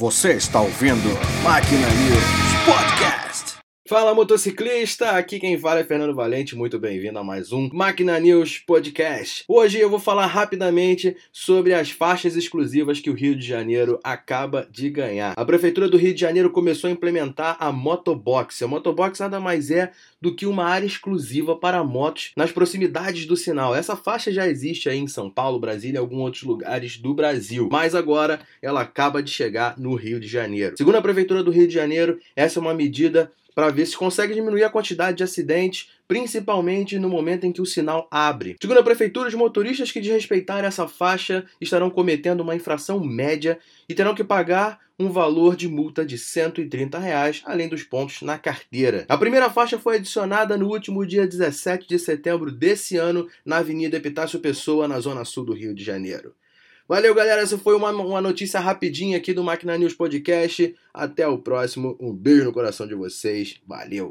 Você está ouvindo Máquina News Podcast. Fala motociclista, aqui quem fala é Fernando Valente, muito bem-vindo a mais um Máquina News Podcast. Hoje eu vou falar rapidamente sobre as faixas exclusivas que o Rio de Janeiro acaba de ganhar. A Prefeitura do Rio de Janeiro começou a implementar a Motobox. A Motobox nada mais é do que uma área exclusiva para motos nas proximidades do sinal. Essa faixa já existe aí em São Paulo, Brasília e alguns outros lugares do Brasil, mas agora ela acaba de chegar no Rio de Janeiro. Segundo a Prefeitura do Rio de Janeiro, essa é uma medida para ver se consegue diminuir a quantidade de acidentes, principalmente no momento em que o sinal abre. Segundo a prefeitura, os motoristas que desrespeitarem essa faixa estarão cometendo uma infração média e terão que pagar um valor de multa de 130 reais, além dos pontos na carteira. A primeira faixa foi adicionada no último dia 17 de setembro desse ano na Avenida Epitácio Pessoa, na zona sul do Rio de Janeiro. Valeu, galera. Essa foi uma, uma notícia rapidinha aqui do Máquina News Podcast. Até o próximo. Um beijo no coração de vocês. Valeu.